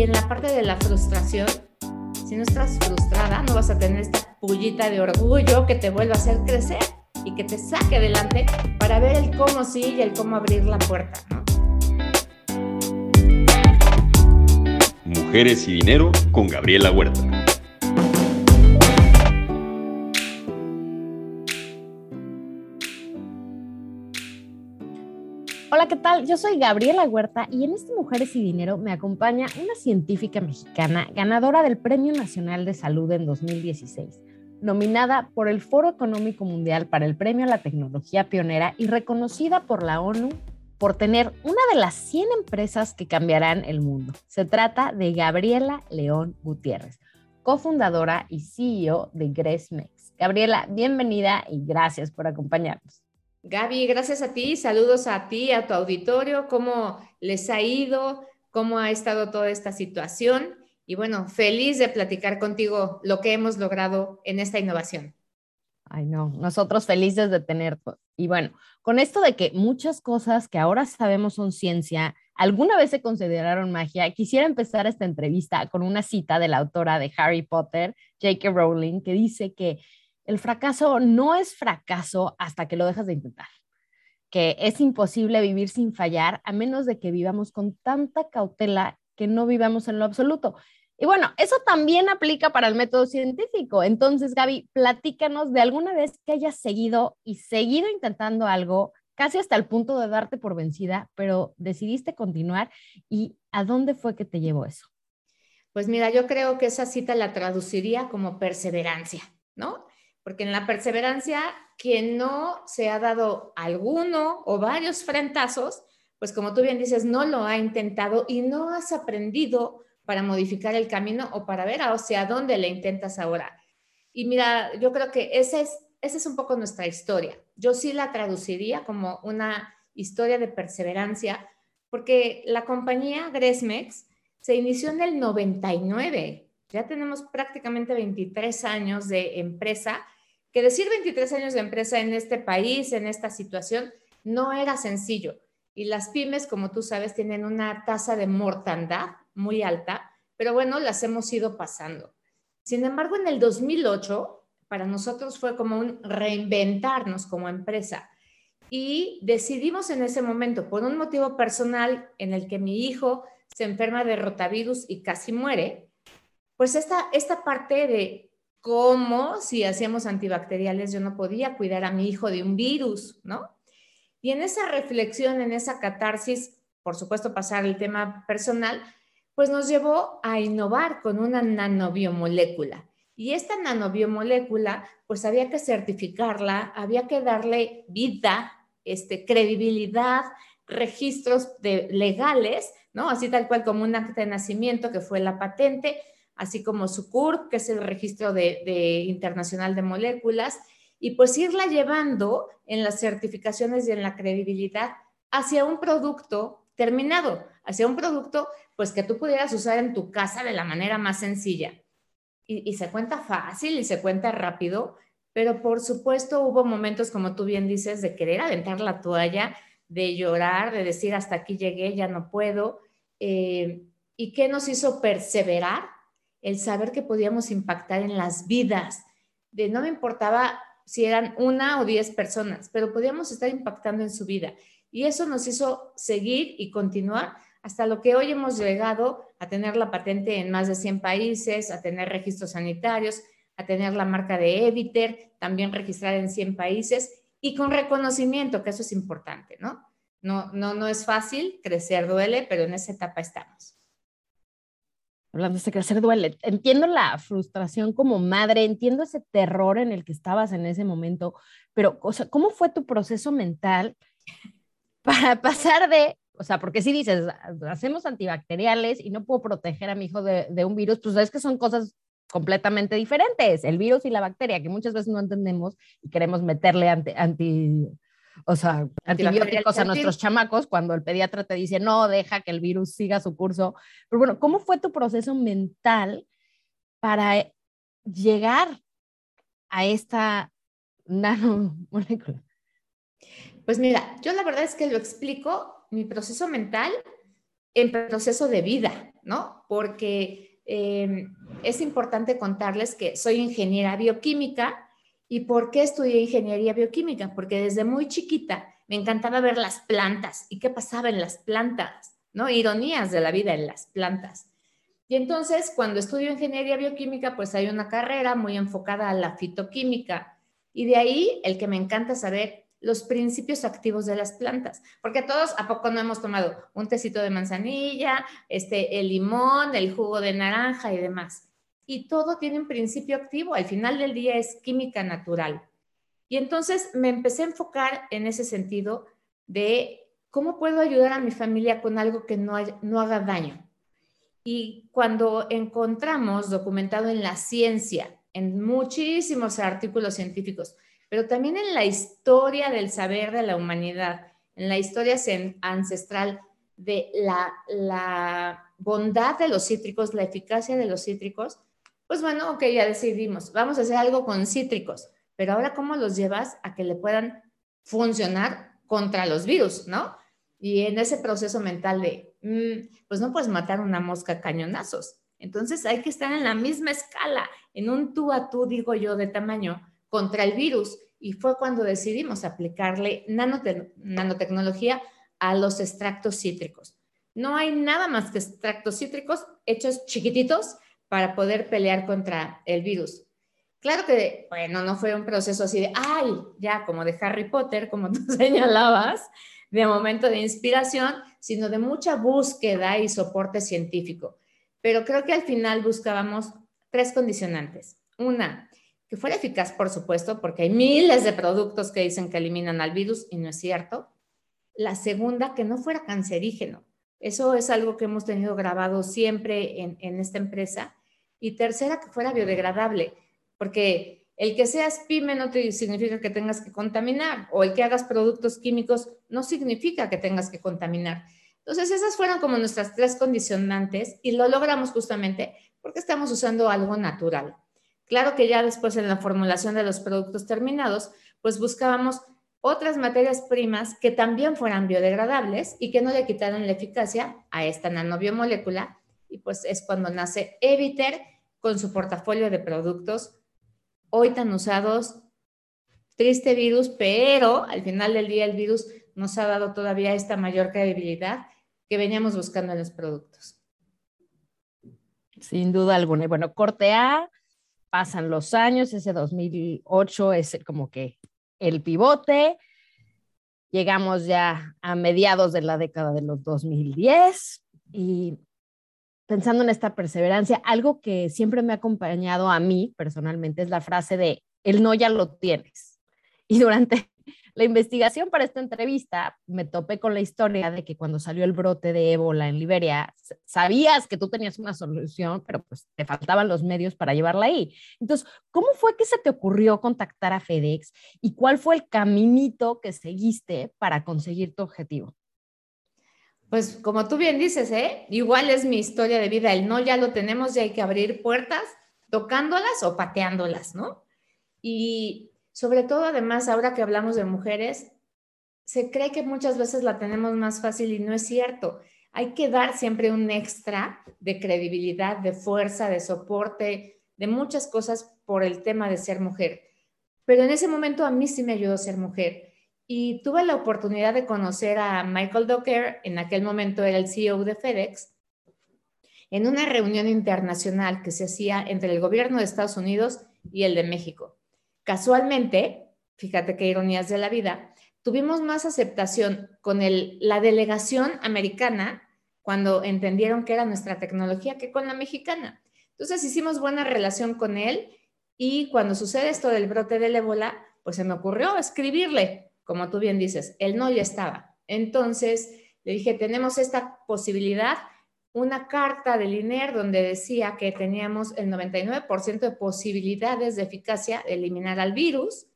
y en la parte de la frustración, si no estás frustrada, no vas a tener esta pullita de orgullo que te vuelva a hacer crecer y que te saque adelante para ver el cómo sí y el cómo abrir la puerta. Mujeres y Dinero con Gabriela Huerta. ¿Qué tal? Yo soy Gabriela Huerta y en este Mujeres y Dinero me acompaña una científica mexicana ganadora del Premio Nacional de Salud en 2016, nominada por el Foro Económico Mundial para el Premio a la Tecnología Pionera y reconocida por la ONU por tener una de las 100 empresas que cambiarán el mundo. Se trata de Gabriela León Gutiérrez, cofundadora y CEO de GresMex. Gabriela, bienvenida y gracias por acompañarnos. Gaby, gracias a ti, saludos a ti, a tu auditorio, cómo les ha ido, cómo ha estado toda esta situación y bueno, feliz de platicar contigo lo que hemos logrado en esta innovación. Ay, no, nosotros felices de tenerte. Y bueno, con esto de que muchas cosas que ahora sabemos son ciencia, alguna vez se consideraron magia, quisiera empezar esta entrevista con una cita de la autora de Harry Potter, J.K. Rowling, que dice que el fracaso no es fracaso hasta que lo dejas de intentar, que es imposible vivir sin fallar a menos de que vivamos con tanta cautela que no vivamos en lo absoluto. Y bueno, eso también aplica para el método científico. Entonces, Gaby, platícanos de alguna vez que hayas seguido y seguido intentando algo casi hasta el punto de darte por vencida, pero decidiste continuar y ¿a dónde fue que te llevó eso? Pues mira, yo creo que esa cita la traduciría como perseverancia, ¿no? Porque en la perseverancia, quien no se ha dado alguno o varios frentazos, pues como tú bien dices, no lo ha intentado y no has aprendido para modificar el camino o para ver hacia dónde le intentas ahora. Y mira, yo creo que esa es, esa es un poco nuestra historia. Yo sí la traduciría como una historia de perseverancia, porque la compañía Gresmex se inició en el 99. Ya tenemos prácticamente 23 años de empresa, que decir 23 años de empresa en este país, en esta situación, no era sencillo. Y las pymes, como tú sabes, tienen una tasa de mortandad muy alta, pero bueno, las hemos ido pasando. Sin embargo, en el 2008, para nosotros fue como un reinventarnos como empresa y decidimos en ese momento, por un motivo personal en el que mi hijo se enferma de rotavirus y casi muere, pues esta, esta parte de cómo si hacíamos antibacteriales yo no podía cuidar a mi hijo de un virus, ¿no? Y en esa reflexión, en esa catarsis, por supuesto pasar el tema personal, pues nos llevó a innovar con una nanobiomolécula. Y esta nanobiomolécula, pues había que certificarla, había que darle vida, este, credibilidad, registros legales, ¿no? Así tal cual como un acta de nacimiento que fue la patente, así como su CURP, que es el registro de, de internacional de moléculas, y pues irla llevando en las certificaciones y en la credibilidad hacia un producto terminado, hacia un producto pues que tú pudieras usar en tu casa de la manera más sencilla. Y, se cuenta fácil y se cuenta rápido, pero por supuesto hubo momentos, como tú bien dices, de querer aventar la toalla, de llorar, de decir hasta aquí llegué, ya no puedo. Eh, ¿Y qué nos hizo perseverar? El saber que podíamos impactar en las vidas. De no me importaba si eran una o diez personas, pero podíamos estar impactando en su vida. Y eso nos hizo seguir y continuar hasta lo que hoy hemos llegado a tener la patente en más de 100 países, a tener registros sanitarios, a tener la marca de Eviter, también registrada en 100 países y con reconocimiento, que eso es importante, ¿no? No, no, no es fácil, crecer duele, pero en esa etapa estamos. Hablando de crecer duele, entiendo la frustración como madre, entiendo ese terror en el que estabas en ese momento, pero o sea, ¿cómo fue tu proceso mental para pasar de o sea, porque si dices, hacemos antibacteriales y no puedo proteger a mi hijo de, un virus, pues es que son cosas completamente diferentes, el virus y la bacteria, que muchas veces no entendemos y queremos meterle anti, o sea, antibióticos a nuestros chamacos cuando el pediatra te dice, no, deja que el virus siga su curso. Pero bueno, ¿cómo fue tu proceso mental para llegar a esta nanomolécula? Pues mira, yo la verdad es que lo explico mi proceso mental en proceso de vida, ¿no? Porque em, es importante contarles que soy ingeniera bioquímica y ¿por qué estudié ingeniería bioquímica? Porque desde muy chiquita me encantaba ver las plantas y qué pasaba en las plantas, ¿no? Ironías de la vida en las plantas. Y entonces, cuando estudio ingeniería bioquímica, pues hay una carrera muy enfocada a la fitoquímica. Y de ahí el que me encanta saber los principios activos de las plantas, porque todos a poco no hemos tomado un tecito de manzanilla, este, el limón, el jugo de naranja y demás. Y todo tiene un principio activo, al final del día es química natural. Y entonces me empecé a enfocar en ese sentido de cómo puedo ayudar a mi familia con algo que no, no haga daño. Y cuando encontramos documentado en la ciencia, en muchísimos artículos científicos, pero también en la historia del saber de la humanidad, en la historia ancestral de la, bondad de los cítricos, la eficacia de los cítricos, pues bueno, ok, ya decidimos, vamos a hacer algo con cítricos, pero ahora cómo los llevas a que le puedan funcionar contra los virus, ¿no? Y en ese proceso mental de, mm, pues no puedes matar una mosca cañonazos. Entonces hay que estar en la misma escala, en un tú a tú, digo yo, de tamaño, contra el virus y fue cuando decidimos aplicarle nanotecnología a los extractos cítricos. No hay nada más que extractos cítricos hechos chiquititos para poder pelear contra el virus. Claro que, bueno, no fue un proceso así de, ay, ya como de Harry Potter, como tú señalabas, de momento de inspiración, sino de mucha búsqueda y soporte científico. Pero creo que al final buscábamos tres condicionantes. Una, que fuera eficaz, por supuesto, porque hay miles de productos que dicen que eliminan al virus y no es cierto. La segunda, que no fuera cancerígeno. Eso es algo que hemos tenido grabado siempre en, en esta empresa. Y tercera, que fuera biodegradable, porque el que seas pyme no te significa que tengas que contaminar, o el que hagas productos químicos no significa que tengas que contaminar. Entonces, esas fueron como nuestras tres condicionantes y lo logramos justamente porque estamos usando algo natural. Claro que ya después en la formulación de los productos terminados, pues buscábamos otras materias primas que también fueran biodegradables y que no le quitaran la eficacia a esta nanobiomolécula. Y pues es cuando nace Eviter con su portafolio de productos hoy tan usados. Triste virus, pero al final del día el virus nos ha dado todavía esta mayor credibilidad que veníamos buscando en los productos. Sin duda alguna. Y bueno, corte A, pasan los años, ese 2008 es como que el pivote, llegamos ya a mediados de la década de los 2010 y pensando en esta perseverancia, algo que siempre me ha acompañado a mí personalmente es la frase de, el no ya lo tienes. Y durante la investigación para esta entrevista me topé con la historia de que cuando salió el brote de ébola en Liberia, sabías que tú tenías una solución, pero pues te faltaban los medios para llevarla ahí. Entonces, ¿cómo fue que se te ocurrió contactar a FedEx y cuál fue el caminito que seguiste para conseguir tu objetivo? Pues como tú bien dices, ¿eh? igual es mi historia de vida, el no ya lo tenemos, ya hay que abrir puertas tocándolas o pateándolas, ¿no? Y sobre todo, además, ahora que hablamos de mujeres, se cree que muchas veces la tenemos más fácil y no es cierto. Hay que dar siempre un extra de credibilidad, de fuerza, de soporte, de muchas cosas por el tema de ser mujer. Pero en ese momento a mí sí me ayudó ser mujer. Y tuve la oportunidad de conocer a Michael Docker, en aquel momento era el CEO de FedEx, en una reunión internacional que se hacía entre el gobierno de Estados Unidos y el de México. Casualmente, fíjate qué ironías de la vida, tuvimos más aceptación con la delegación americana cuando entendieron que era nuestra tecnología que con la mexicana. Entonces hicimos buena relación con él y cuando sucede esto del brote del ébola, pues se me ocurrió escribirle, como tú bien dices, él no ya estaba. Entonces le dije, tenemos esta posibilidad, una carta del INER donde decía que teníamos el 99% de posibilidades de eficacia de eliminar al virus.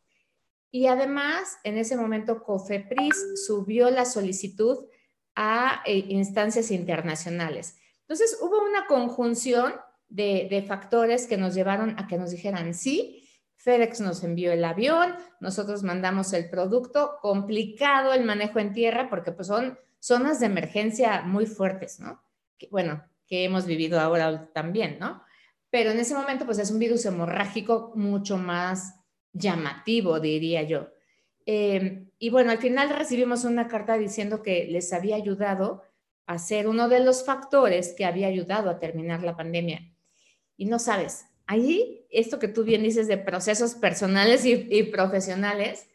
Y además, en ese momento, COFEPRIS subió la solicitud a eh, instancias internacionales. Entonces, hubo una conjunción de, de factores que nos llevaron a que nos dijeran sí. FedEx nos envió el avión, nosotros mandamos el producto, complicado el manejo en tierra porque pues son zonas de emergencia muy fuertes, ¿no? bueno, que hemos vivido ahora también, ¿no? Pero en ese momento, pues es un virus hemorrágico mucho más llamativo, diría yo. Eh, y bueno, al final recibimos una carta diciendo que les había ayudado a ser uno de los factores que había ayudado a terminar la pandemia. Y no sabes, ahí esto que tú bien dices de procesos personales y, profesionales,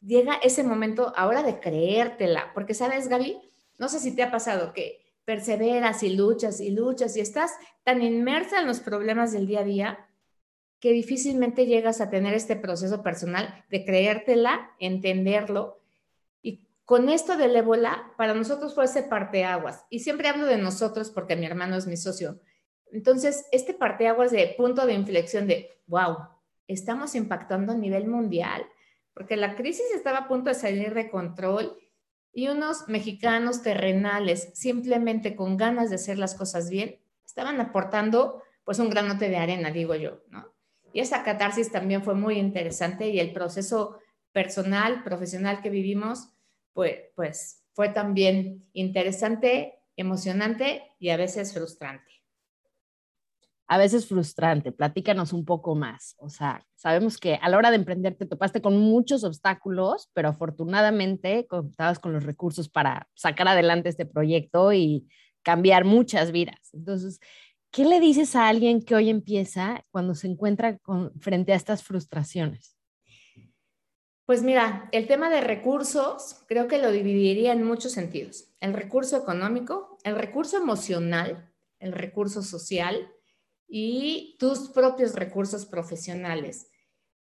llega ese momento ahora de creértela, porque sabes, Gaby, no sé si te ha pasado que perseveras y luchas y luchas y estás tan inmersa en los problemas del día a día que difícilmente llegas a tener este proceso personal de creértela, entenderlo. Y con esto del ébola, para nosotros fue ese parteaguas. Y siempre hablo de nosotros porque mi hermano es mi socio. Entonces, este parteaguas de punto de inflexión de, wow, estamos impactando a nivel mundial, porque la crisis estaba a punto de salir de control y unos mexicanos terrenales, simplemente con ganas de hacer las cosas bien, estaban aportando pues un granote de arena, digo yo, ¿no? Y esa catarsis también fue muy interesante y el proceso personal, profesional que vivimos, pues, pues fue también interesante, emocionante y a veces frustrante a veces frustrante. Platícanos un poco más. O sea, sabemos que a la hora de emprender te topaste con muchos obstáculos, pero afortunadamente contabas con los recursos para sacar adelante este proyecto y cambiar muchas vidas. Entonces, ¿qué le dices a alguien que hoy empieza cuando se encuentra frente a estas frustraciones? Pues mira, el tema de recursos creo que lo dividiría en muchos sentidos. El recurso económico, el recurso emocional, el recurso social y tus propios recursos profesionales.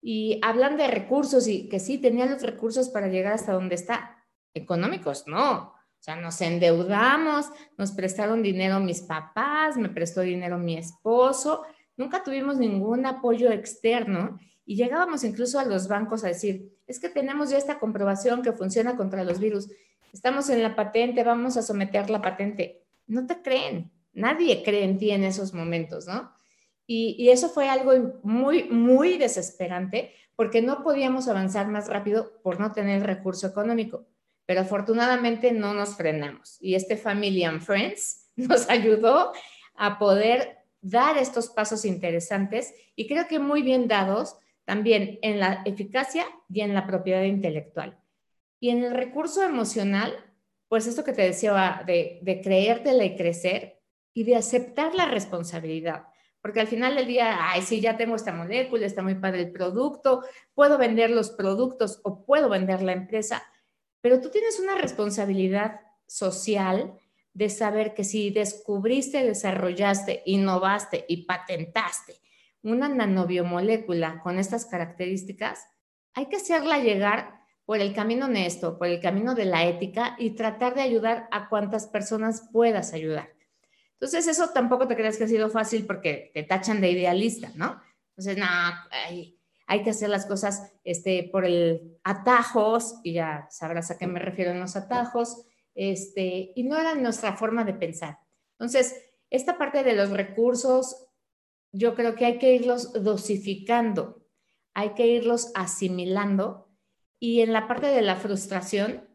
Y hablan de recursos y que sí, tenía los recursos para llegar hasta donde está. Económicos, no. O sea, nos endeudamos, nos prestaron dinero mis papás, me prestó dinero mi esposo, nunca tuvimos ningún apoyo externo y llegábamos incluso a los bancos a decir, es que tenemos ya esta comprobación que funciona contra los virus, estamos en la patente, vamos a someter la patente. No te creen, nadie cree en ti en esos momentos, ¿no? Y, eso fue algo muy, muy desesperante porque no podíamos avanzar más rápido por no tener recurso económico. Pero afortunadamente no nos frenamos. Y este Family and Friends nos ayudó a poder dar estos pasos interesantes y creo que muy bien dados también en la eficacia y en la propiedad intelectual. Y en el recurso emocional, pues esto que te decía de, de creértela y crecer, y de aceptar la responsabilidad. Porque al final del día, ay, sí, ya tengo esta molécula, está muy padre el producto, puedo vender los productos o puedo vender la empresa, pero tú tienes una responsabilidad social de saber que si descubriste, desarrollaste, innovaste y patentaste una nanobiomolécula con estas características, hay que hacerla llegar por el camino honesto, por el camino de la ética y tratar de ayudar a cuantas personas puedas ayudar. Entonces, eso tampoco te creas que ha sido fácil porque te tachan de idealista, ¿no? Entonces, no, hay, que hacer las cosas este, por el atajos, y ya sabrás a qué me refiero en los atajos, este, y no era nuestra forma de pensar. Entonces, esta parte de los recursos, yo creo que hay que irlos dosificando, hay que irlos asimilando, y en la parte de la frustración,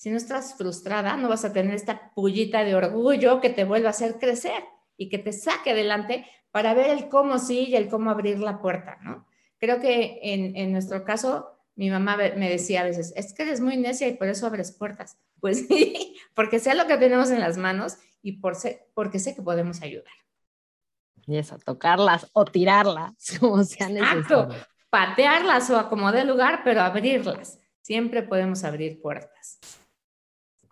si no estás frustrada, no vas a tener esta pullita de orgullo que te vuelva a hacer crecer y que te saque adelante para ver el cómo sí y el cómo abrir la puerta, ¿no? Creo que en, en nuestro caso, mi mamá me decía a veces, es que eres muy necia y por eso abres puertas. Pues sí, porque sé lo que tenemos en las manos y por porque sé que podemos ayudar. Y eso, tocarlas o tirarlas, como sea necesario. Patearlas o acomodar lugar, pero abrirlas. Siempre podemos abrir puertas.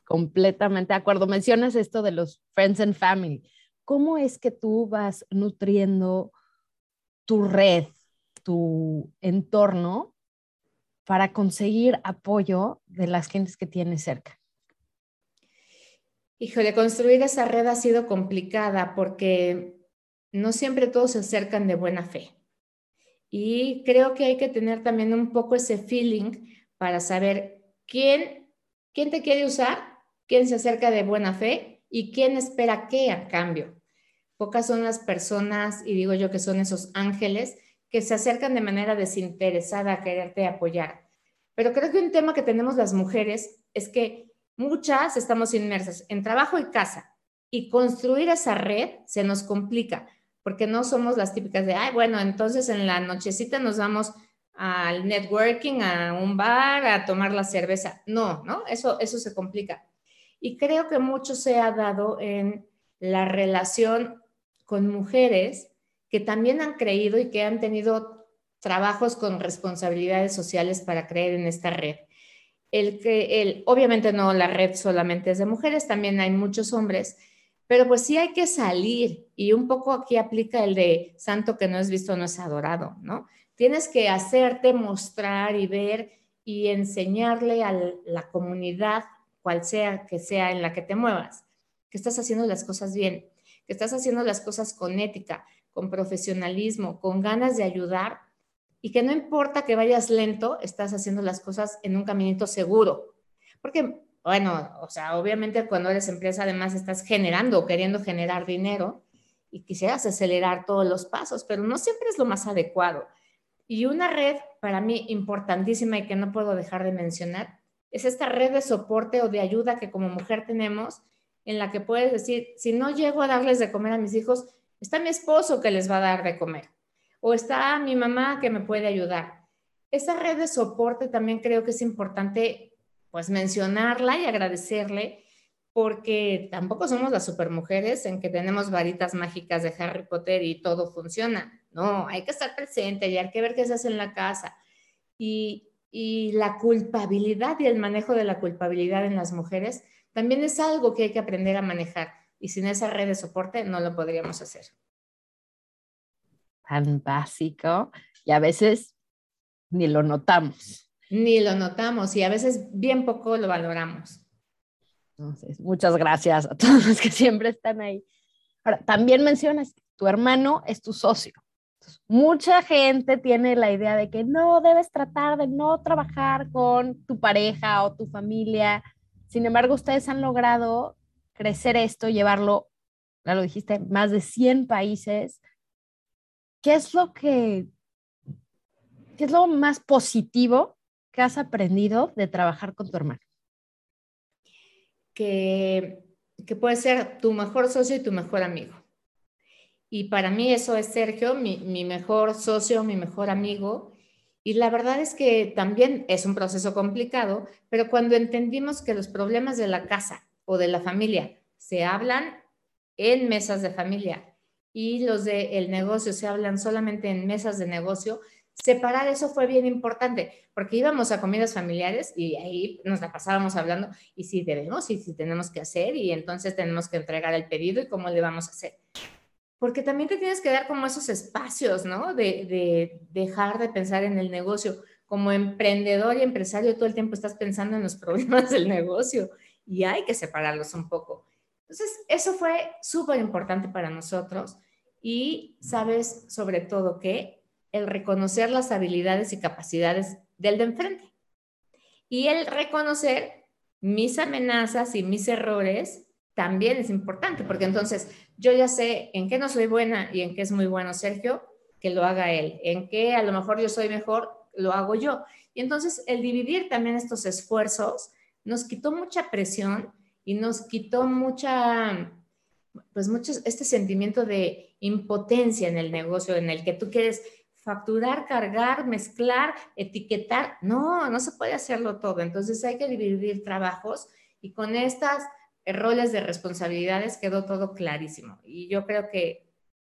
Completamente de acuerdo. Mencionas esto de los friends and family. ¿Cómo es que tú vas nutriendo tu red, tu entorno para conseguir apoyo de las gentes que tienes cerca? Híjole, construir esa red ha sido complicada porque no siempre todos se acercan de buena fe. Y creo que hay que tener también un poco ese feeling para saber quién, quién te quiere usar quién se acerca de buena fe y quién espera qué a cambio. Pocas son las personas, y digo yo que son esos ángeles, que se acercan de manera desinteresada a quererte apoyar. Pero creo que un tema que tenemos las mujeres es que muchas estamos inmersas en trabajo y casa y construir esa red se nos complica porque no somos las típicas de, ay, bueno, entonces en la nochecita nos vamos al networking, a un bar, a tomar la cerveza. No, ¿no? Eso, eso se complica. Y creo que mucho se ha dado en la relación con mujeres que también han creído y que han tenido trabajos con responsabilidades sociales para creer en esta red. El que, el, obviamente no la red solamente es de mujeres, también hay muchos hombres, pero pues sí hay que salir y un poco aquí aplica el de santo que no es visto no es adorado, ¿no? Tienes que hacerte mostrar y ver y enseñarle a la comunidad, cual sea que sea en la que te muevas, que estás haciendo las cosas bien, que estás haciendo las cosas con ética, con profesionalismo, con ganas de ayudar y que no importa que vayas lento, estás haciendo las cosas en un caminito seguro. Porque, bueno, o sea, obviamente cuando eres empresa además estás generando o queriendo generar dinero y quisieras acelerar todos los pasos, pero no siempre es lo más adecuado. Y una red para mí importantísima y que no puedo dejar de mencionar es esta red de soporte o de ayuda que como mujer tenemos en la que puedes decir, si no llego a darles de comer a mis hijos, está mi esposo que les va a dar de comer o está mi mamá que me puede ayudar. Esa red de soporte también creo que es importante pues mencionarla y agradecerle porque tampoco somos las supermujeres en que tenemos varitas mágicas de Harry Potter y todo funciona. No, hay que estar presente y hay que ver qué se hace en la casa. Y, y la culpabilidad y el manejo de la culpabilidad en las mujeres también es algo que hay que aprender a manejar. Y sin esa red de soporte no lo podríamos hacer tan básico y a veces ni lo notamos. Ni lo notamos y a veces bien poco lo valoramos. Entonces, muchas gracias a todos los que siempre están ahí. Ahora, también mencionas, tu hermano es tu socio. Mucha gente tiene la idea de que no debes tratar de no trabajar con tu pareja o tu familia. Sin embargo, ustedes han logrado crecer esto, llevarlo, ya lo dijiste, más de 100 países ¿qué es lo que, qué es lo más positivo que has aprendido de trabajar con tu hermano? Que, que puede ser tu mejor socio y tu mejor amigo. Y para mí eso es Sergio, mi, mejor socio, mi mejor amigo. Y la verdad es que también es un proceso complicado, pero cuando entendimos que los problemas de la casa o de la familia se hablan en mesas de familia y los del el negocio se hablan solamente en mesas de negocio, separar eso fue bien importante, porque íbamos a comidas familiares y ahí nos la pasábamos hablando y si debemos y si tenemos que hacer y entonces tenemos que entregar el pedido y cómo le vamos a hacer. Porque también te tienes que dar como esos espacios, ¿no? De, de dejar de pensar en el negocio. Como emprendedor y empresario todo el tiempo estás pensando en los problemas del negocio y hay que separarlos un poco. Entonces, eso fue súper importante para nosotros y sabes sobre todo que el reconocer las habilidades y capacidades del de enfrente y el reconocer mis amenazas y mis errores también es importante, porque entonces yo ya sé en qué no soy buena y en qué es muy bueno Sergio, que lo haga él, en qué a lo mejor yo soy mejor, lo hago yo. Y entonces el dividir también estos esfuerzos nos quitó mucha presión y nos quitó mucha, pues mucho, este sentimiento de impotencia en el negocio en el que tú quieres facturar, cargar, mezclar, etiquetar. No, no se puede hacerlo todo. Entonces hay que dividir trabajos y con estas roles de responsabilidades quedó todo clarísimo. Y yo creo que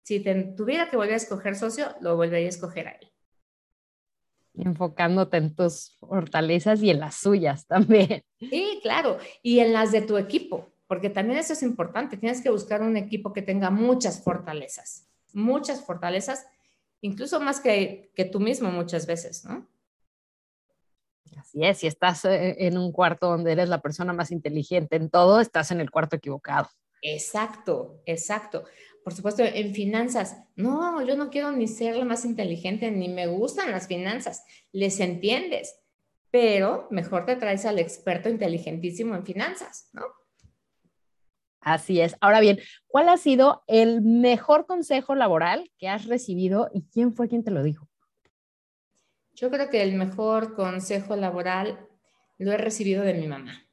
si tuviera que volver a escoger socio, lo volvería a escoger a él enfocándote en tus fortalezas y en las suyas también. Sí, claro, y en las de tu equipo, porque también eso es importante. Tienes que buscar un equipo que tenga muchas fortalezas, muchas fortalezas, incluso más que, que tú mismo muchas veces, ¿no? Así es, si estás eh, en un cuarto donde eres la persona más inteligente en todo, estás en el cuarto equivocado. Exacto, exacto por supuesto, en finanzas, no, yo no quiero ni ser la más inteligente, ni me gustan las finanzas, les entiendes, pero mejor te traes al experto inteligentísimo en finanzas, ¿no? Así es. Ahora bien, ¿cuál ha sido el mejor consejo laboral que has recibido y quién fue quien te lo dijo? Yo creo que el mejor consejo laboral lo he recibido de mi mamá.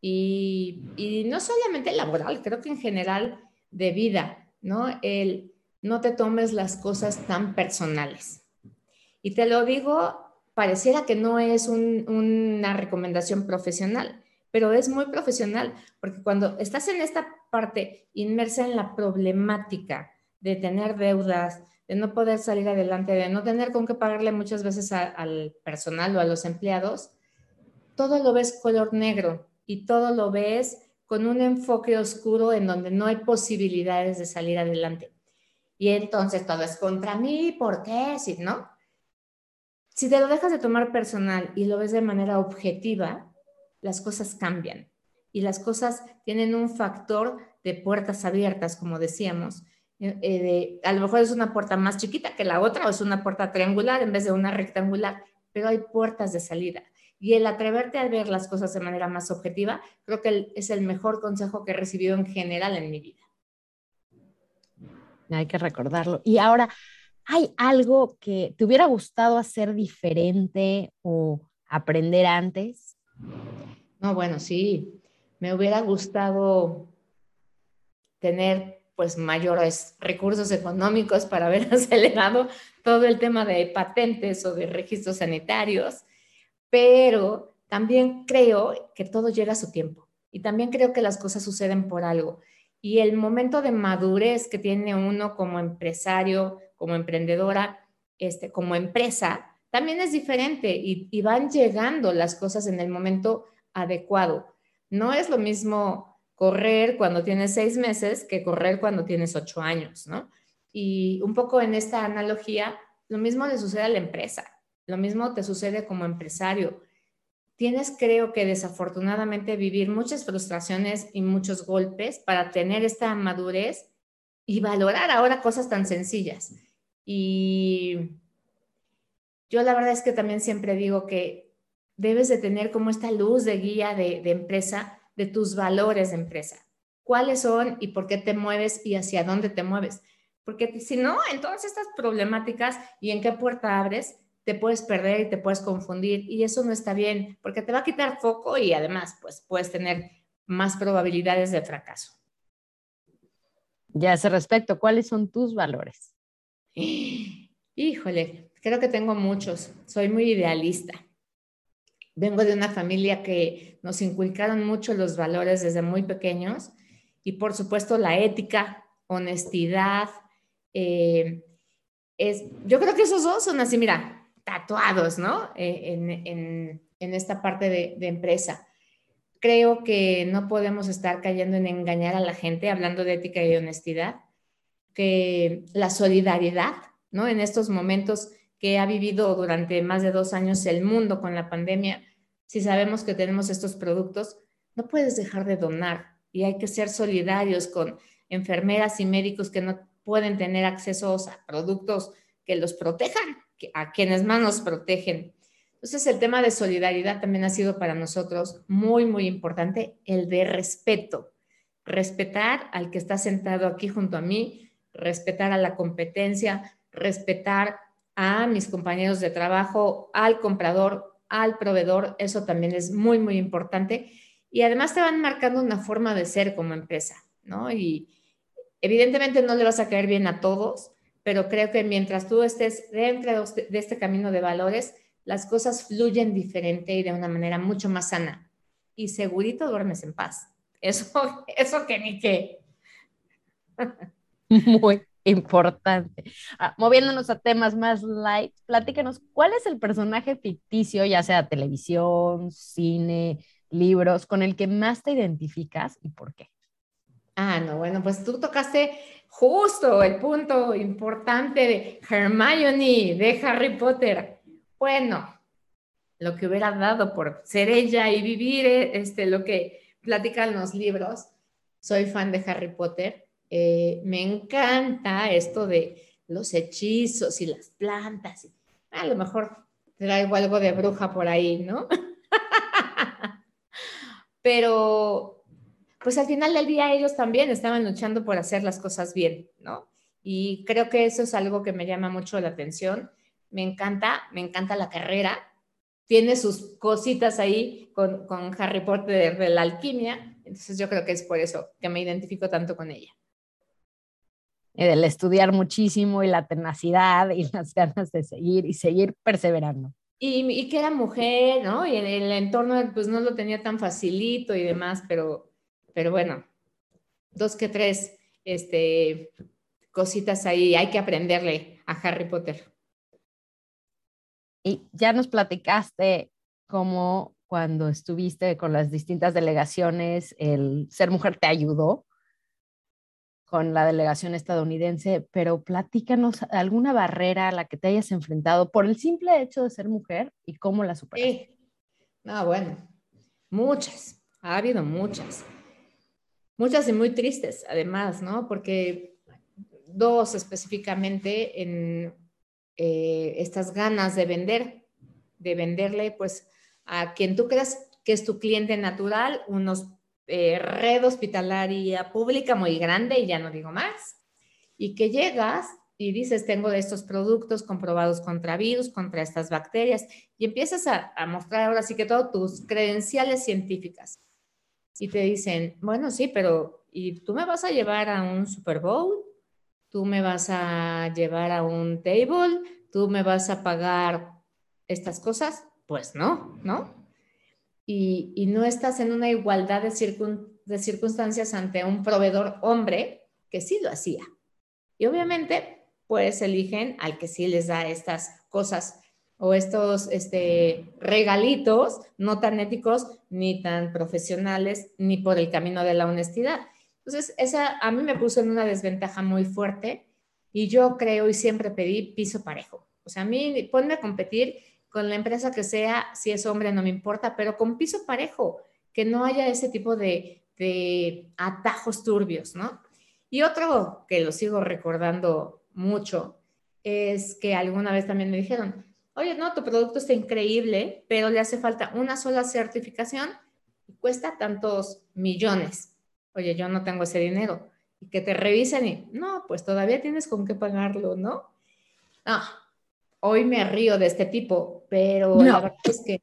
y, no solamente laboral, creo que en general de vida, ¿no? El no te tomes las cosas tan personales. Y te lo digo, pareciera que no es una recomendación profesional, pero es muy profesional, porque cuando estás en esta parte inmersa en la problemática de tener deudas, de no poder salir adelante, de no tener con qué pagarle muchas veces al personal o a los empleados, todo lo ves color negro y todo lo ves con un enfoque oscuro en donde no hay posibilidades de salir adelante. Y entonces todo es contra mí, ¿por qué? Si no. Si te lo dejas de tomar personal y lo ves de manera objetiva, las cosas cambian y las cosas tienen un factor de puertas abiertas, como decíamos. Eh, a lo mejor es una puerta más chiquita que la otra o es una puerta triangular en vez de una rectangular, pero hay puertas de salida. Y el atreverte a ver las cosas de manera más objetiva, creo que es el mejor consejo que he recibido en general en mi vida. Hay que recordarlo. Y ahora, ¿hay algo que te hubiera gustado hacer diferente o aprender antes? No, bueno, sí. Me hubiera gustado tener pues mayores recursos económicos para haber acelerado todo el tema de patentes o de registros sanitarios pero también creo que todo llega a su tiempo y también creo que las cosas suceden por algo. Y el momento de madurez que tiene uno como empresario, como emprendedora, este, como empresa, también es diferente y, y van llegando las cosas en el momento adecuado. No es lo mismo correr cuando tienes seis meses que correr cuando tienes ocho años, ¿no? Y un poco en esta analogía, lo mismo le sucede a la empresa. Lo mismo te sucede como empresario. Tienes, creo que desafortunadamente, vivir muchas frustraciones y muchos golpes para tener esta madurez y valorar ahora cosas tan sencillas. Y yo la verdad es que también siempre digo que debes de tener como esta luz de guía de, de empresa, de tus valores de empresa. ¿Cuáles son y por qué te mueves y hacia dónde te mueves? Porque si no, entonces estas problemáticas y en qué puerta abres, te puedes perder y te puedes confundir y eso no está bien porque te va a quitar foco y además pues puedes tener más probabilidades de fracaso. Ya a ese respecto, ¿cuáles son tus valores? Híjole, creo que tengo muchos. Soy muy idealista. Vengo de una familia que nos inculcaron mucho los valores desde muy pequeños y por supuesto la ética, honestidad. Eh, es, yo creo que esos dos son así, mira, tatuados, ¿no? Eh, en, esta parte de, de, empresa. Creo que no podemos estar cayendo en engañar a la gente, hablando de ética y honestidad, que la solidaridad, ¿no? En estos momentos que ha vivido durante más de dos años el mundo con la pandemia, si sabemos que tenemos estos productos, no puedes dejar de donar y hay que ser solidarios con enfermeras y médicos que no pueden tener acceso a productos que los protejan, a quienes más nos protegen. Entonces, el tema de solidaridad también ha sido para nosotros muy, muy importante, el de respeto. Respetar al que está sentado aquí junto a mí, respetar a la competencia, respetar a mis compañeros de trabajo, al comprador, al proveedor, eso también es muy, muy importante. Y además te van marcando una forma de ser como empresa, ¿no? Y evidentemente no le vas a caer bien a todos, pero creo que mientras tú estés dentro de este camino de valores, las cosas fluyen diferente y de una manera mucho más sana. Y segurito duermes en paz. Eso, eso que ni qué. Muy importante. Ah, moviéndonos a temas más light, platícanos, ¿cuál es el personaje ficticio, ya sea televisión, cine, libros, con el que más te identificas y por qué? Ah, no, bueno, pues tú tocaste justo el punto importante de Hermione, de Harry Potter. Bueno, lo que hubiera dado por ser ella y vivir eh, este, lo que platican los libros. Soy fan de Harry Potter. Eh, me encanta esto de los hechizos y las plantas. A lo mejor traigo algo de bruja por ahí, ¿no? Pero pues al final del día ellos también estaban luchando por hacer las cosas bien, ¿no? Y creo que eso es algo que me llama mucho la atención. Me encanta, me encanta la carrera. tiene sus cositas ahí con, con Harry Potter de la alquimia. Entonces yo creo que es por eso que me identifico tanto con ella. El estudiar muchísimo y la tenacidad y las ganas de seguir y seguir perseverando. Y, y que era mujer, ¿no? Y el, el, entorno pues no lo tenía tan facilito y demás, pero, pero bueno, dos que tres este, cositas ahí, hay que aprenderle a Harry Potter. Y ya nos platicaste cómo cuando estuviste con las distintas delegaciones, el ser mujer te ayudó con la delegación estadounidense, pero platícanos alguna barrera a la que te hayas enfrentado por el simple hecho de ser mujer y cómo la superaste. Sí. No, bueno, muchas, ha habido muchas. Muchas y muy tristes, además, ¿no? Porque dos específicamente en eh, estas ganas de vender, de venderle pues a quien tú creas que es tu cliente natural, unos eh, red hospitalaria pública muy grande y ya no digo más, y que llegas y dices, tengo estos productos comprobados contra virus, contra estas bacterias, y empiezas a, a mostrar ahora sí que todas tus credenciales científicas. Y te dicen, bueno, sí, pero ¿y tú me vas a llevar a un Super Bowl? ¿Tú me vas a llevar a un table? ¿Tú me vas a pagar estas cosas? Pues no, ¿no? Y, no estás en una igualdad de circunstancias ante un proveedor hombre que sí lo hacía. Y obviamente, pues eligen al que sí les da estas cosas o estos este, regalitos no tan éticos ni tan profesionales ni por el camino de la honestidad. Entonces, esa a mí me puso en una desventaja muy fuerte y yo creo y siempre pedí piso parejo. O sea, a mí ponme a competir con la empresa que sea, si es hombre no me importa, pero con piso parejo, que no haya ese tipo de, atajos turbios, ¿no? Y otro que lo sigo recordando mucho es que alguna vez también me dijeron, oye, no, tu producto está increíble, pero le hace falta una sola certificación y cuesta tantos millones. Oye, yo no tengo ese dinero. Y que te revisen y, no, pues todavía tienes con qué pagarlo, ¿no? No, hoy me río de este tipo, pero la verdad es que...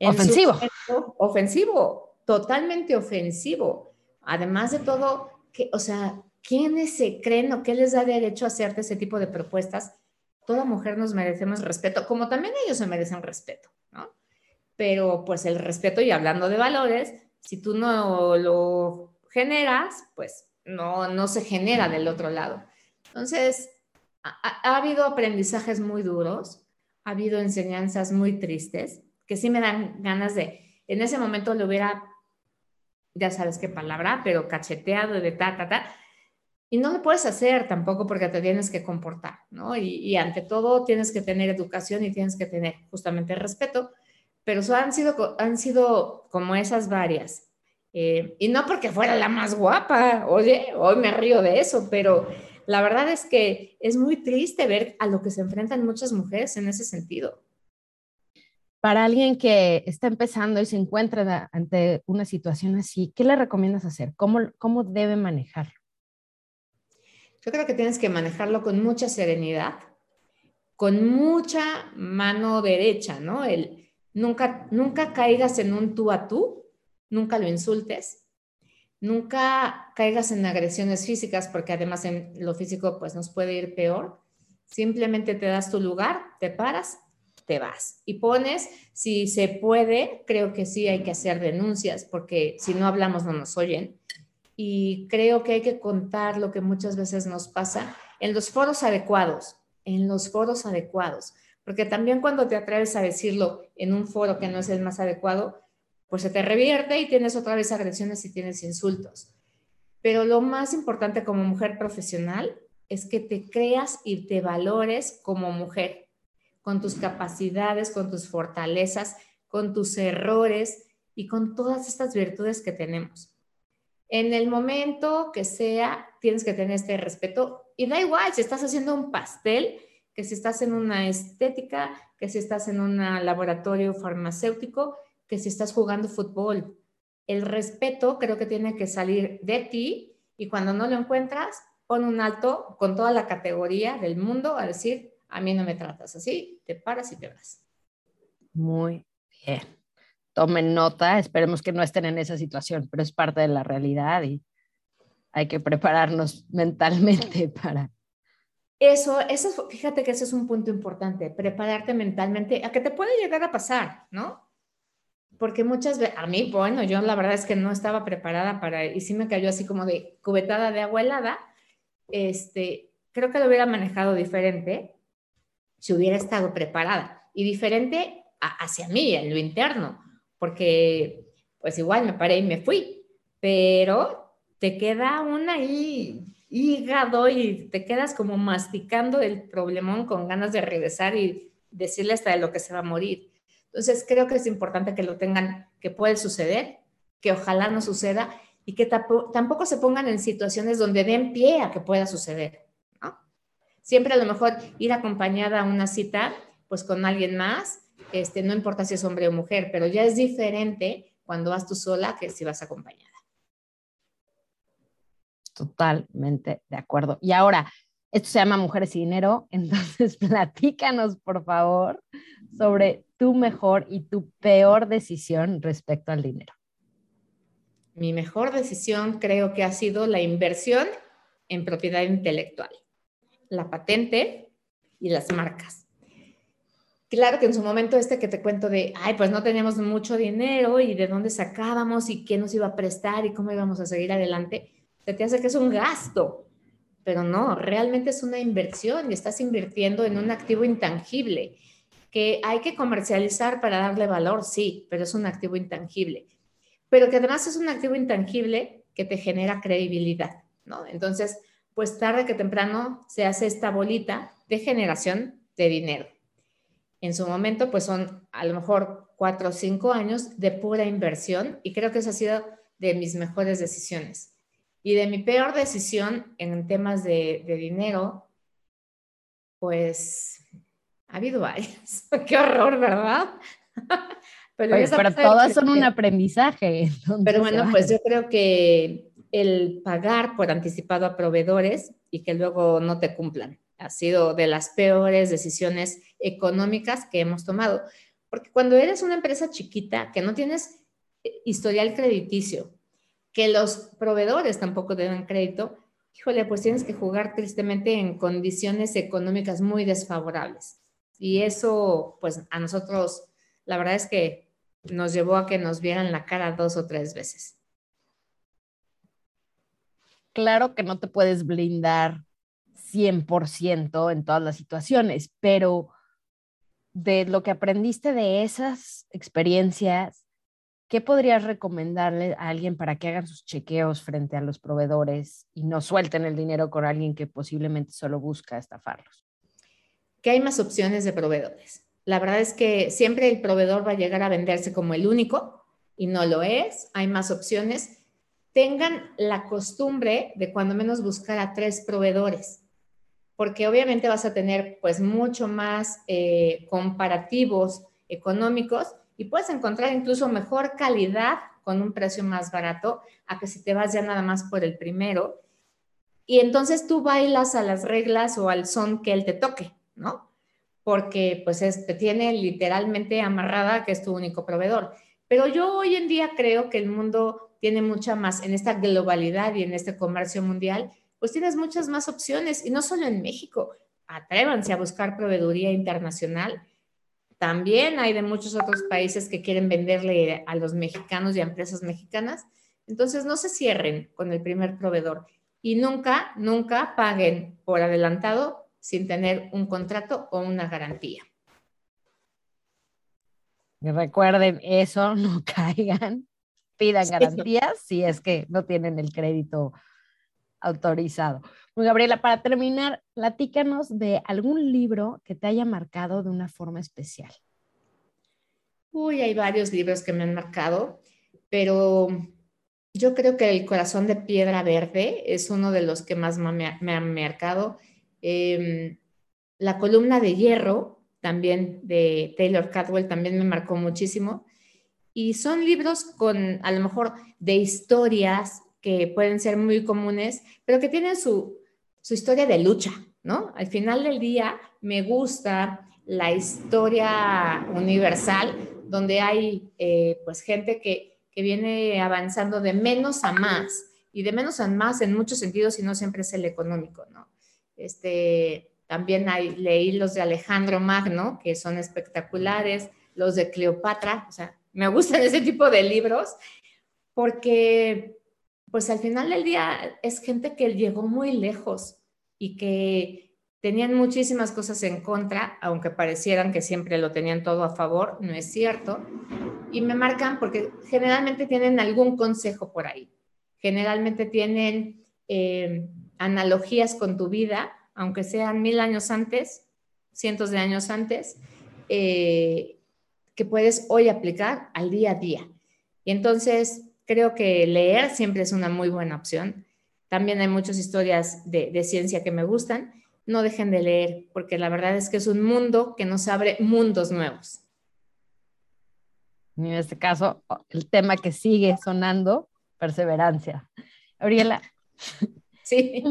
Ofensivo. Momento, ofensivo, totalmente ofensivo. Además de todo, que, o sea, ¿quiénes se creen o qué les da derecho a hacerte ese tipo de propuestas toda mujer nos merecemos respeto, como también ellos se merecen respeto, ¿no? Pero pues el respeto y hablando de valores, si tú no lo generas, pues no, no se genera del otro lado. Entonces, ha, ha habido aprendizajes muy duros, ha habido enseñanzas muy tristes, que sí me dan ganas de, en ese momento lo hubiera, ya sabes qué palabra, pero cacheteado de ta, ta, ta, y no lo puedes hacer tampoco porque te tienes que comportar, ¿no? Y, ante todo tienes que tener educación y tienes que tener justamente respeto, pero eso han sido, han sido como esas varias. Eh, y no porque fuera la más guapa, oye, hoy me río de eso, pero la verdad es que es muy triste ver a lo que se enfrentan muchas mujeres en ese sentido. Para alguien que está empezando y se encuentra ante una situación así, ¿qué le recomiendas hacer? ¿Cómo, cómo debe manejarlo? Yo creo que tienes que manejarlo con mucha serenidad, con mucha mano derecha, ¿no? El, nunca, nunca caigas en un tú a tú, nunca lo insultes, nunca caigas en agresiones físicas, porque además en lo físico pues nos puede ir peor. Simplemente te das tu lugar, te paras, te vas. Y pones, si se puede, creo que sí hay que hacer denuncias, porque si no hablamos no nos oyen y creo que hay que contar lo que muchas veces nos pasa en los foros adecuados, en los foros adecuados, porque también cuando te atreves a decirlo en un foro que no es el más adecuado, pues se te revierte y tienes otra vez agresiones y tienes insultos. Pero lo más importante como mujer profesional es que te creas y te valores como mujer, con tus capacidades, con tus fortalezas, con tus errores y con todas estas virtudes que tenemos. En el momento que sea, tienes que tener este respeto y da igual si estás haciendo un pastel, que si estás en una estética, que si estás en un laboratorio farmacéutico, que si estás jugando fútbol. El respeto creo que tiene que salir de ti y cuando no lo encuentras, pon un alto con toda la categoría del mundo a decir, a mí no me tratas así, te paras y te vas. Muy bien. Tomen nota, esperemos que no estén en esa situación, pero es parte de la realidad y hay que prepararnos mentalmente para... Eso, eso, fíjate que ese es un punto importante, prepararte mentalmente a que te puede llegar a pasar, ¿no? Porque muchas veces, a mí, bueno, yo la verdad es que no estaba preparada para, y sí me cayó así como de cubetada de agua helada, este, creo que lo hubiera manejado diferente si hubiera estado preparada y diferente hacia mí, en lo interno, porque pues igual me paré y me fui, pero te queda un ahí hígado y te quedas como masticando el problemón con ganas de regresar y decirle hasta de lo que se va a morir. Entonces creo que es importante que lo tengan, que puede suceder, que ojalá no suceda y que tampoco se pongan en situaciones donde den pie a que pueda suceder. Siempre a lo mejor ir acompañada a una cita, pues con alguien más, este, no importa si es hombre o mujer, pero ya es diferente cuando vas tú sola que si vas acompañada. Totalmente de acuerdo. Y ahora, esto se llama Mujeres y Dinero, entonces platícanos, por favor, sobre tu mejor y tu peor decisión respecto al dinero. Mi mejor decisión creo que ha sido la inversión en propiedad intelectual, la patente y las marcas claro que en su momento este que te cuento de, ay, pues no teníamos mucho dinero y de dónde sacábamos y qué nos iba a prestar y cómo íbamos a seguir adelante, se te hace que es un gasto, pero no, realmente es una inversión y estás invirtiendo en un activo intangible que hay que comercializar para darle valor, sí, pero es un activo intangible, pero que además es un activo intangible que te genera credibilidad, ¿no? Entonces, pues tarde que temprano se hace esta bolita de generación de dinero en su momento, pues son a lo mejor cuatro o cinco años de pura inversión y creo que esa ha sido de mis mejores decisiones. Y de mi peor decisión en temas de, dinero, pues ha habido varias. Qué horror, ¿verdad? pero, todas son un aprendizaje. Pero bueno, pues yo creo que el pagar por anticipado a proveedores y que luego no te cumplan ha sido de las peores decisiones económicas que hemos tomado. Porque cuando eres una empresa chiquita, que no tienes eh, historial crediticio, que los proveedores tampoco te dan crédito, híjole, pues tienes que jugar tristemente en condiciones económicas muy desfavorables. Y eso, pues a nosotros, la verdad es que nos llevó a que nos vieran la cara dos o tres veces. Claro que no te puedes blindar 100% en todas las situaciones, pero de lo que aprendiste de esas experiencias, ¿qué podrías recomendarle a alguien para que hagan sus chequeos frente a los proveedores y no suelten el dinero con alguien que posiblemente solo busca estafarlos? Que hay más opciones de proveedores. La verdad es que siempre el proveedor va a llegar a venderse como el único y no lo es. Hay más opciones. Tengan la costumbre de cuando menos buscar a tres proveedores porque obviamente vas a tener pues mucho más eh, comparativos económicos y puedes encontrar incluso mejor calidad con un precio más barato a que si te vas ya nada más por el primero. Y entonces tú bailas a las reglas o al son que él te toque, ¿no? Porque pues te tiene literalmente amarrada que es tu único proveedor. Pero yo hoy en día creo que el mundo tiene mucha más, en esta globalidad y en este comercio mundial, pues tienes muchas más opciones y no solo en México. Atrévanse a buscar proveeduría internacional. También hay de muchos otros países que quieren venderle a los mexicanos y a empresas mexicanas. Entonces, no se cierren con el primer proveedor y nunca, nunca paguen por adelantado sin tener un contrato o una garantía. Y recuerden eso, no caigan, pidan garantías si es que no tienen el crédito autorizado. Muy Gabriela, para terminar, platícanos de algún libro que te haya marcado de una forma especial. Uy, hay varios libros que me han marcado, pero yo creo que El corazón de piedra verde es uno de los que más me, han marcado. Em, la columna de hierro, también de Taylor Cadwell, también me marcó muchísimo. Y son libros con, a lo mejor, de historias que pueden ser muy comunes, pero que tienen su, historia de lucha, ¿no? Al final del día me gusta la historia universal, donde hay eh, pues gente que, que viene avanzando de menos a más y de menos a más en muchos sentidos y no siempre es el económico, ¿no? Este, también hay, leí los de Alejandro Magno, que son espectaculares, los de Cleopatra, o sea, me gustan ese tipo de libros porque pues al final del día es gente que llegó muy lejos y que tenían muchísimas cosas en contra, aunque parecieran que siempre lo tenían todo a favor, no es cierto. Y me marcan porque generalmente tienen algún consejo por ahí, generalmente tienen eh, analogías con tu vida, aunque sean mil años antes, cientos de años antes, eh, que puedes hoy aplicar al día a día. Y entonces creo que leer siempre es una muy buena opción. También hay muchas historias de, de ciencia que me gustan. No dejen de leer, porque la verdad es que es un mundo que nos abre mundos nuevos. En este caso, el tema que sigue sonando, perseverancia. Gabriela. Sí.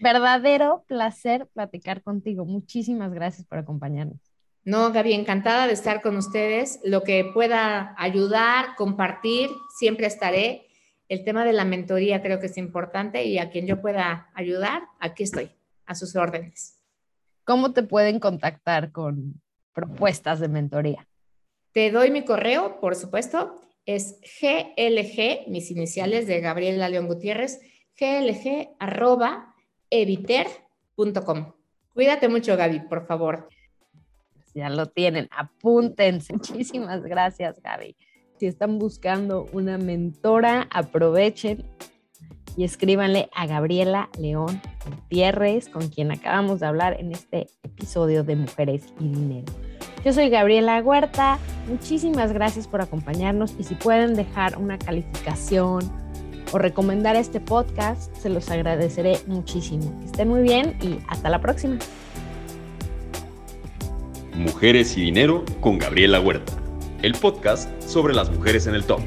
verdadero placer platicar contigo. Muchísimas gracias por acompañarnos. No, Gaby, encantada de estar con ustedes. Lo que pueda ayudar, compartir, siempre estaré. El tema de la mentoría creo que es importante y a quien yo pueda ayudar, aquí estoy, a sus órdenes. ¿Cómo te pueden contactar con propuestas de mentoría? Te doy mi correo, por supuesto, es glg, mis iniciales de Gabriela León Gutiérrez, glg arroba eviter.com. Cuídate mucho, Gaby, por favor. Ya lo tienen, apúntense. Muchísimas gracias, Gaby. Si están buscando una mentora, aprovechen y escríbanle a Gabriela León Gutiérrez, con quien acabamos de hablar en este episodio de Mujeres y Dinero. Yo soy Gabriela Huerta, muchísimas gracias por acompañarnos y si pueden dejar una calificación, o recomendar este podcast, se los agradeceré muchísimo. Que estén muy bien y hasta la próxima. Mujeres y Dinero con Gabriela Huerta, el podcast sobre las mujeres en el top.